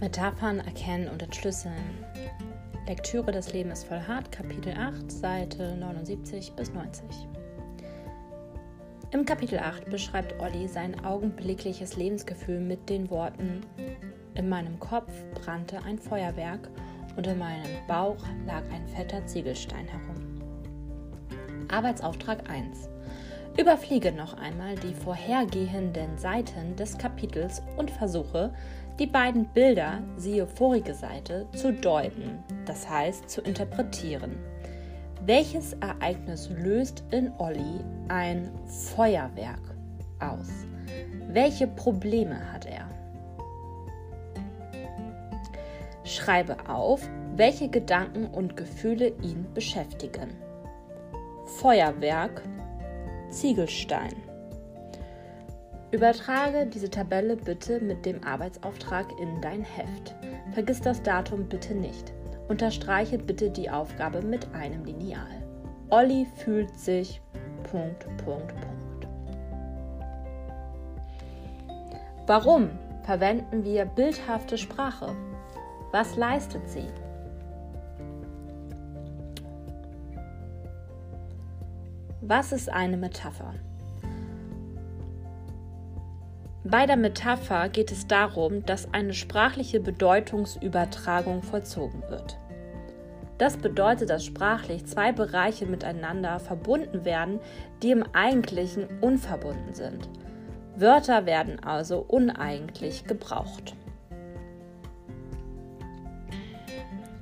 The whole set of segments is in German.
Metaphern erkennen und entschlüsseln. Lektüre des Lebens voll hart, Kapitel 8, Seite 79 bis 90. Im Kapitel 8 beschreibt Olli sein augenblickliches Lebensgefühl mit den Worten: In meinem Kopf brannte ein Feuerwerk und in meinem Bauch lag ein fetter Ziegelstein herum. Arbeitsauftrag 1. Überfliege noch einmal die vorhergehenden Seiten des Kapitels und versuche, die beiden Bilder, siehe vorige Seite, zu deuten, das heißt zu interpretieren. Welches Ereignis löst in Olli ein Feuerwerk aus? Welche Probleme hat er? Schreibe auf, welche Gedanken und Gefühle ihn beschäftigen. Feuerwerk Ziegelstein. Übertrage diese Tabelle bitte mit dem Arbeitsauftrag in dein Heft. Vergiss das Datum bitte nicht. Unterstreiche bitte die Aufgabe mit einem Lineal. Olli fühlt sich. Punkt, Punkt, Punkt. Warum verwenden wir bildhafte Sprache? Was leistet sie? Was ist eine Metapher? Bei der Metapher geht es darum, dass eine sprachliche Bedeutungsübertragung vollzogen wird. Das bedeutet, dass sprachlich zwei Bereiche miteinander verbunden werden, die im Eigentlichen unverbunden sind. Wörter werden also uneigentlich gebraucht.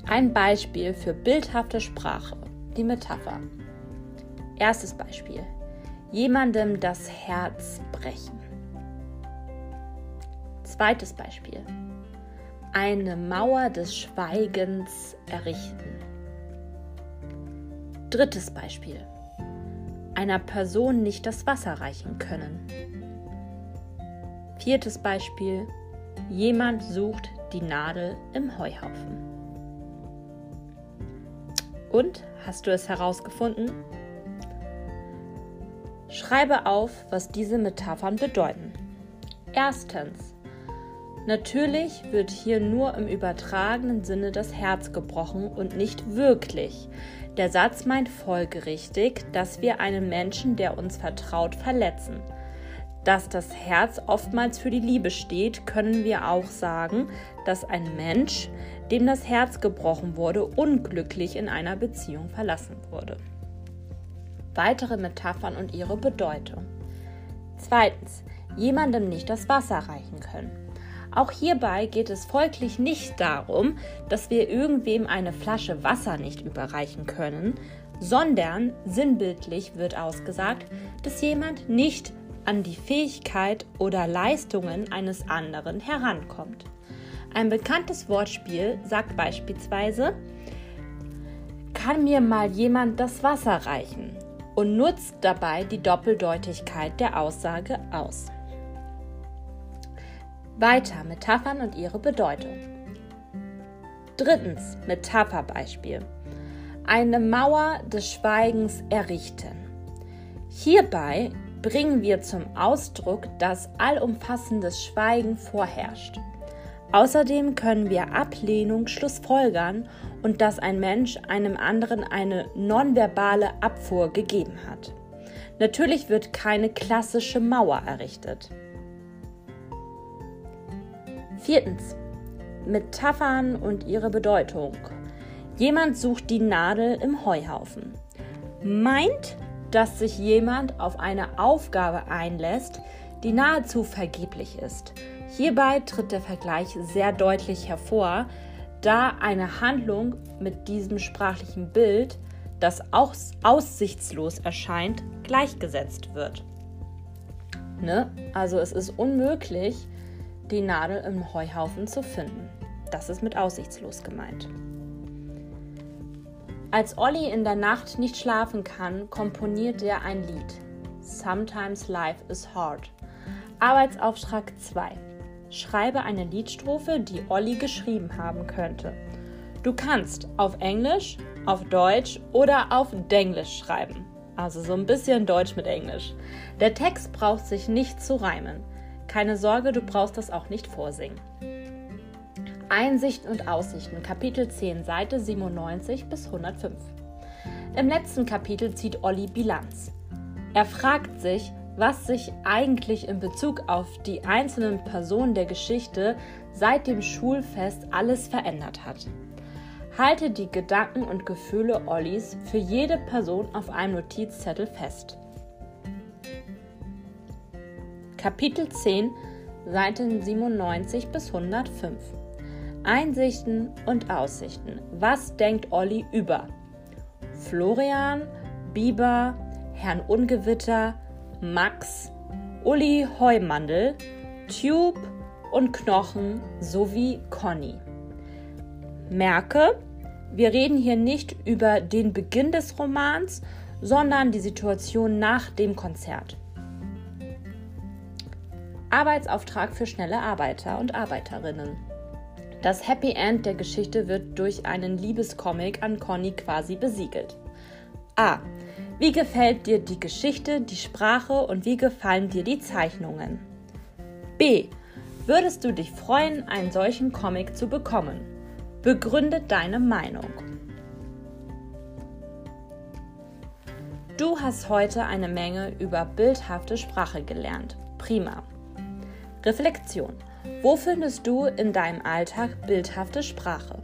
Ein Beispiel für bildhafte Sprache, die Metapher. Erstes Beispiel. Jemandem das Herz brechen. Zweites Beispiel. Eine Mauer des Schweigens errichten. Drittes Beispiel. Einer Person nicht das Wasser reichen können. Viertes Beispiel. Jemand sucht die Nadel im Heuhaufen. Und hast du es herausgefunden? Schreibe auf, was diese Metaphern bedeuten. Erstens. Natürlich wird hier nur im übertragenen Sinne das Herz gebrochen und nicht wirklich. Der Satz meint folgerichtig, dass wir einen Menschen, der uns vertraut, verletzen. Dass das Herz oftmals für die Liebe steht, können wir auch sagen, dass ein Mensch, dem das Herz gebrochen wurde, unglücklich in einer Beziehung verlassen wurde weitere Metaphern und ihre Bedeutung. Zweitens, jemandem nicht das Wasser reichen können. Auch hierbei geht es folglich nicht darum, dass wir irgendwem eine Flasche Wasser nicht überreichen können, sondern sinnbildlich wird ausgesagt, dass jemand nicht an die Fähigkeit oder Leistungen eines anderen herankommt. Ein bekanntes Wortspiel sagt beispielsweise, kann mir mal jemand das Wasser reichen? und nutzt dabei die Doppeldeutigkeit der Aussage aus. Weiter Metaphern und ihre Bedeutung. Drittens Metapherbeispiel. Eine Mauer des Schweigens errichten. Hierbei bringen wir zum Ausdruck, dass allumfassendes Schweigen vorherrscht. Außerdem können wir Ablehnung schlussfolgern und dass ein Mensch einem anderen eine nonverbale Abfuhr gegeben hat. Natürlich wird keine klassische Mauer errichtet. Viertens. Metaphern und ihre Bedeutung. Jemand sucht die Nadel im Heuhaufen. Meint, dass sich jemand auf eine Aufgabe einlässt, die nahezu vergeblich ist. Hierbei tritt der Vergleich sehr deutlich hervor, da eine Handlung mit diesem sprachlichen Bild, das auch aussichtslos erscheint, gleichgesetzt wird. Ne? Also es ist unmöglich, die Nadel im Heuhaufen zu finden. Das ist mit aussichtslos gemeint. Als Olli in der Nacht nicht schlafen kann, komponiert er ein Lied. Sometimes Life is Hard. Arbeitsauftrag 2. Schreibe eine Liedstrophe, die Olli geschrieben haben könnte. Du kannst auf Englisch, auf Deutsch oder auf Denglisch schreiben. Also so ein bisschen Deutsch mit Englisch. Der Text braucht sich nicht zu reimen. Keine Sorge, du brauchst das auch nicht vorsingen. Einsichten und Aussichten, Kapitel 10, Seite 97 bis 105. Im letzten Kapitel zieht Olli Bilanz. Er fragt sich, was sich eigentlich in Bezug auf die einzelnen Personen der Geschichte seit dem Schulfest alles verändert hat. Halte die Gedanken und Gefühle Ollis für jede Person auf einem Notizzettel fest. Kapitel 10, Seiten 97 bis 105. Einsichten und Aussichten. Was denkt Olli über Florian, Biber, Herrn Ungewitter, Max, Uli Heumandel, Tube und Knochen sowie Conny. Merke, wir reden hier nicht über den Beginn des Romans, sondern die Situation nach dem Konzert. Arbeitsauftrag für schnelle Arbeiter und Arbeiterinnen. Das Happy End der Geschichte wird durch einen Liebescomic an Conny quasi besiegelt. A. Wie gefällt dir die Geschichte, die Sprache und wie gefallen dir die Zeichnungen? B. Würdest du dich freuen, einen solchen Comic zu bekommen? Begründe deine Meinung. Du hast heute eine Menge über bildhafte Sprache gelernt. Prima. Reflexion. Wo findest du in deinem Alltag bildhafte Sprache?